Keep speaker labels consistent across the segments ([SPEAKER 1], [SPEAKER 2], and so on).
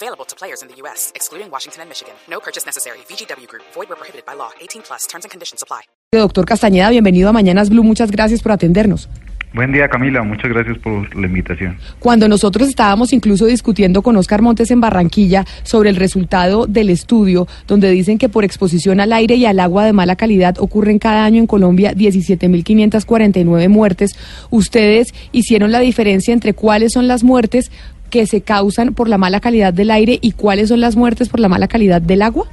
[SPEAKER 1] Available to players in the U.S., excluding Washington and Michigan. No purchase necessary. VGW Group. Void where prohibited by law. 18 plus. Terms and conditions apply.
[SPEAKER 2] Doctor Castañeda, bienvenido a Mañanas Blue. Muchas gracias por atendernos.
[SPEAKER 3] Buen día Camila, muchas gracias por la invitación.
[SPEAKER 2] Cuando nosotros estábamos incluso discutiendo con Oscar Montes en Barranquilla sobre el resultado del estudio, donde dicen que por exposición al aire y al agua de mala calidad ocurren cada año en Colombia 17.549 muertes, ustedes hicieron la diferencia entre cuáles son las muertes que se causan por la mala calidad del aire y cuáles son las muertes por la mala calidad del agua?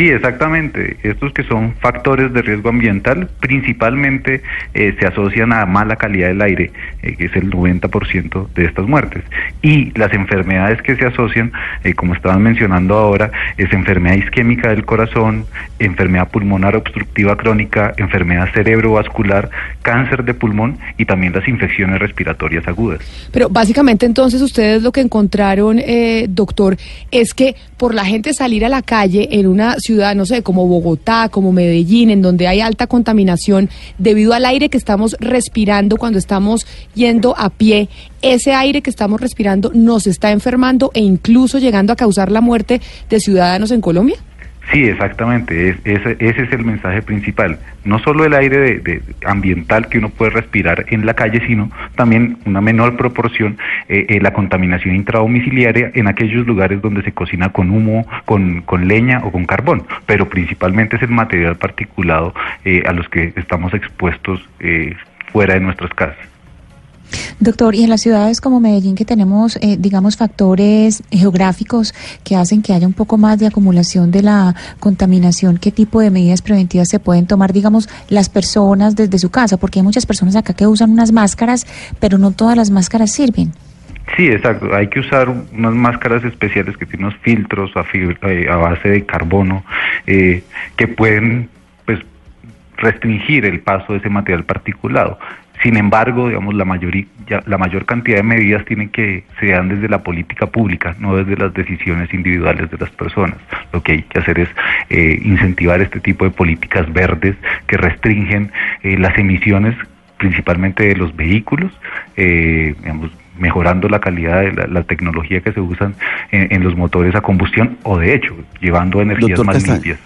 [SPEAKER 3] Sí, exactamente. Estos que son factores de riesgo ambiental principalmente eh, se asocian a mala calidad del aire, eh, que es el 90% de estas muertes. Y las enfermedades que se asocian, eh, como estaban mencionando ahora, es enfermedad isquémica del corazón, enfermedad pulmonar obstructiva crónica, enfermedad cerebrovascular, cáncer de pulmón y también las infecciones respiratorias agudas.
[SPEAKER 2] Pero básicamente entonces ustedes lo que encontraron, doctor, es que por la gente salir a la calle en una ciudad, no sé, como Bogotá, como Medellín, en donde hay alta contaminación debido al aire que estamos respirando cuando estamos yendo a pie, ese aire que estamos respirando nos está enfermando e incluso llegando a causar la muerte de ciudadanos en Colombia?
[SPEAKER 3] Sí, exactamente, ese, es el mensaje principal. No solo el aire de, ambiental que uno puede respirar en la calle, sino también una menor proporción eh, eh, la contaminación intradomiciliaria en aquellos lugares donde se cocina con humo, con, leña o con carbón, pero principalmente es el material particulado eh, a los que estamos expuestos fuera de nuestras casas.
[SPEAKER 4] Doctor, y en las ciudades como Medellín que tenemos, eh, digamos, factores geográficos que hacen que haya un poco más de acumulación de la contaminación, ¿qué tipo de medidas preventivas se pueden tomar, digamos, las personas desde su casa? Porque hay muchas personas acá que usan unas máscaras, pero no todas las máscaras sirven.
[SPEAKER 3] Sí, exacto. Hay que usar unas máscaras especiales que tienen unos filtros a, eh, a base de carbono eh, que pueden pues restringir el paso de ese material particulado. Sin embargo, digamos, la, mayoría, la mayor cantidad de medidas tienen que se dan desde la política pública, no desde las decisiones individuales de las personas. Lo que hay que hacer es eh, incentivar este tipo de políticas verdes que restringen eh, las emisiones principalmente de los vehículos, eh, digamos, mejorando la calidad de la, tecnología que se usan en, los motores a combustión o de hecho llevando energías más limpias.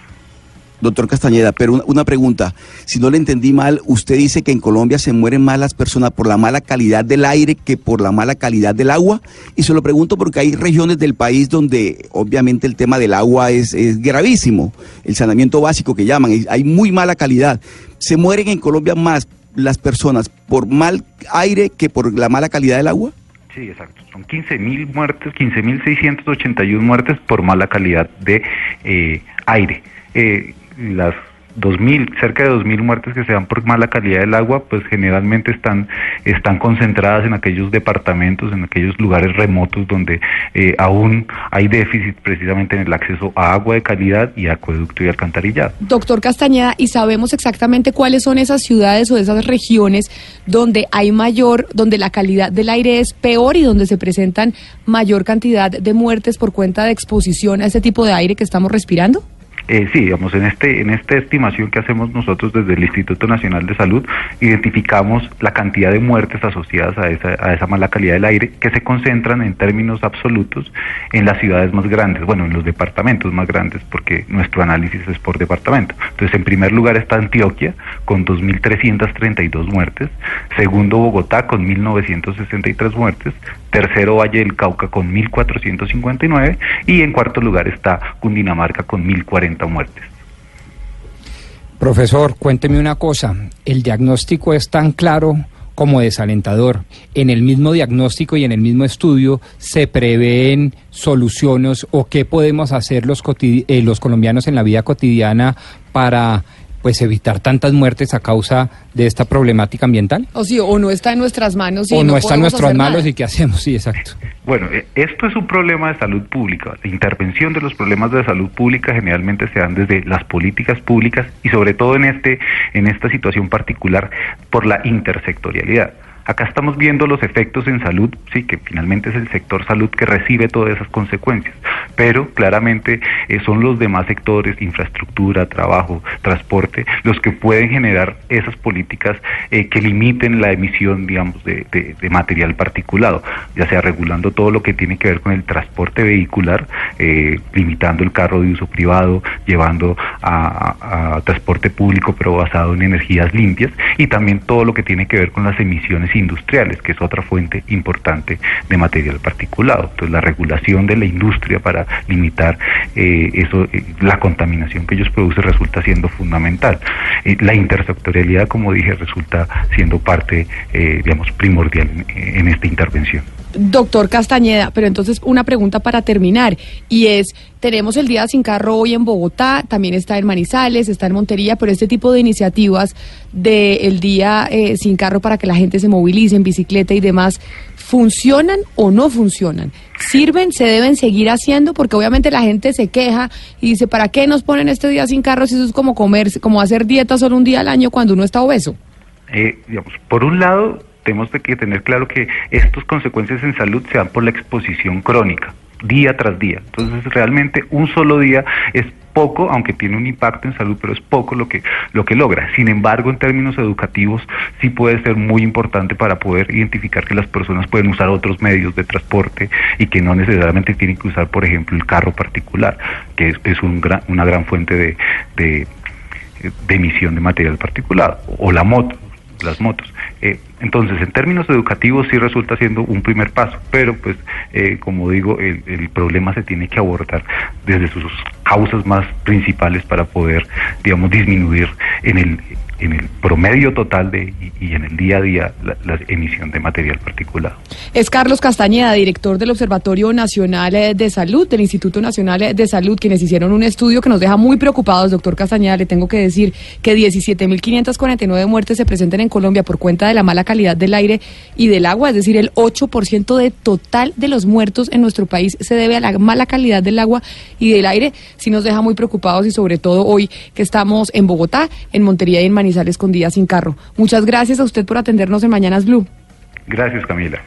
[SPEAKER 5] Doctor Castañeda, pero una, pregunta, si no le entendí mal, usted dice que en Colombia se mueren más las personas por la mala calidad del aire que por la mala calidad del agua, y se lo pregunto porque hay regiones del país donde obviamente el tema del agua es, gravísimo, el saneamiento básico que llaman, hay muy mala calidad. ¿Se mueren en Colombia más las personas por mal aire que por la mala calidad del agua?
[SPEAKER 3] Sí, exacto. Son 15.000 muertes, 15.681 muertes por mala calidad de eh, aire. Eh, las 2000, cerca de 2.000 muertes que se dan por mala calidad del agua, pues generalmente están, están concentradas en aquellos departamentos, en aquellos lugares remotos donde eh, aún hay déficit precisamente en el acceso a agua de calidad y acueducto y alcantarillado.
[SPEAKER 2] Doctor Castañeda, ¿y sabemos exactamente cuáles son esas ciudades o esas regiones donde hay mayor, donde la calidad del aire es peor y donde se presentan mayor cantidad de muertes por cuenta de exposición a ese tipo de aire que estamos respirando?
[SPEAKER 3] Eh, sí, digamos, en, este, en esta estimación que hacemos nosotros desde el Instituto Nacional de Salud, identificamos la cantidad de muertes asociadas a esa, a esa mala calidad del aire que se concentran en términos absolutos en las ciudades más grandes, bueno, en los departamentos más grandes, porque nuestro análisis es por departamento. Entonces, en primer lugar está Antioquia, con 2.332 muertes, segundo Bogotá, con 1.963 muertes, tercero Valle del Cauca, con 1.459, y en cuarto lugar está Cundinamarca, con 1.040 muertes.
[SPEAKER 6] Profesor, cuénteme una cosa, el diagnóstico es tan claro como desalentador. En el mismo diagnóstico y en el mismo estudio se prevén soluciones o qué podemos hacer los, eh, los colombianos en la vida cotidiana para pues evitar tantas muertes a causa de esta problemática ambiental?
[SPEAKER 2] O sí, o no está en nuestras manos.
[SPEAKER 6] o no, está en nuestras manos y qué hacemos, sí, exacto.
[SPEAKER 3] Bueno, eh, esto es un problema de salud pública. La intervención de los problemas de salud pública generalmente se dan desde las políticas públicas y sobre todo en este en esta situación particular por la intersectorialidad. Acá estamos viendo los efectos en salud, sí, que finalmente es el sector salud que recibe todas esas consecuencias, pero claramente eh, son los demás sectores, infraestructura, trabajo, transporte, los que pueden generar esas políticas eh, que limiten la emisión, digamos, de, material particulado, ya sea regulando todo lo que tiene que ver con el transporte vehicular, eh, limitando el carro de uso privado, llevando a transporte público pero basado en energías limpias, y también todo lo que tiene que ver con las emisiones industriales, que es otra fuente importante de material particulado. Entonces, la regulación de la industria para limitar eh, eso, eh, la contaminación que ellos producen resulta siendo fundamental. Eh, la intersectorialidad, como dije, resulta siendo parte, digamos, primordial en esta intervención.
[SPEAKER 2] Doctor Castañeda, pero entonces una pregunta para terminar y es, tenemos el Día Sin Carro hoy en Bogotá, también está en Manizales, está en Montería, pero este tipo de iniciativas del Día eh, Sin Carro para que la gente se movilice en bicicleta y demás, ¿funcionan o no funcionan? ¿Sirven? ¿Se deben seguir haciendo? Porque obviamente la gente se queja y dice, ¿para qué nos ponen este Día Sin Carro si eso es como comer, como hacer dieta solo un día al año cuando uno está obeso?
[SPEAKER 3] Eh, digamos, por un lado, tenemos que tener claro que estas consecuencias en salud se dan por la exposición crónica día tras día. Entonces, realmente un solo día es poco, aunque tiene un impacto en salud, pero es poco lo que lo que logra. Sin embargo, en términos educativos sí puede ser muy importante para poder identificar que las personas pueden usar otros medios de transporte y que no necesariamente tienen que usar, por ejemplo, el carro particular, que es, es un gran, una gran fuente de, de, emisión de material particulado, o la moto las motos. Eh, entonces, en términos educativos sí resulta siendo un primer paso, pero pues, eh, como digo, el, el, problema se tiene que abordar desde sus causas más principales para poder, digamos, disminuir en el, en el promedio total de, y, en el día a día la, emisión de material particulado.
[SPEAKER 2] Es Carlos Castañeda, director del Observatorio Nacional eh, de Salud, del Instituto Nacional de Salud, quienes hicieron un estudio que nos deja muy preocupados, doctor Castañeda. Le tengo que decir que 17.549 muertes se presentan en Colombia por cuenta de la mala calidad del aire y del agua, es decir, el 8% de total de los muertos en nuestro país se debe a la mala calidad del agua y del aire. Sí nos deja muy preocupados y sobre todo hoy que estamos en Bogotá, en Montería y en Manizales con días sin carro. Muchas gracias a usted por atendernos en Mañanas Blue.
[SPEAKER 3] Gracias, Camila.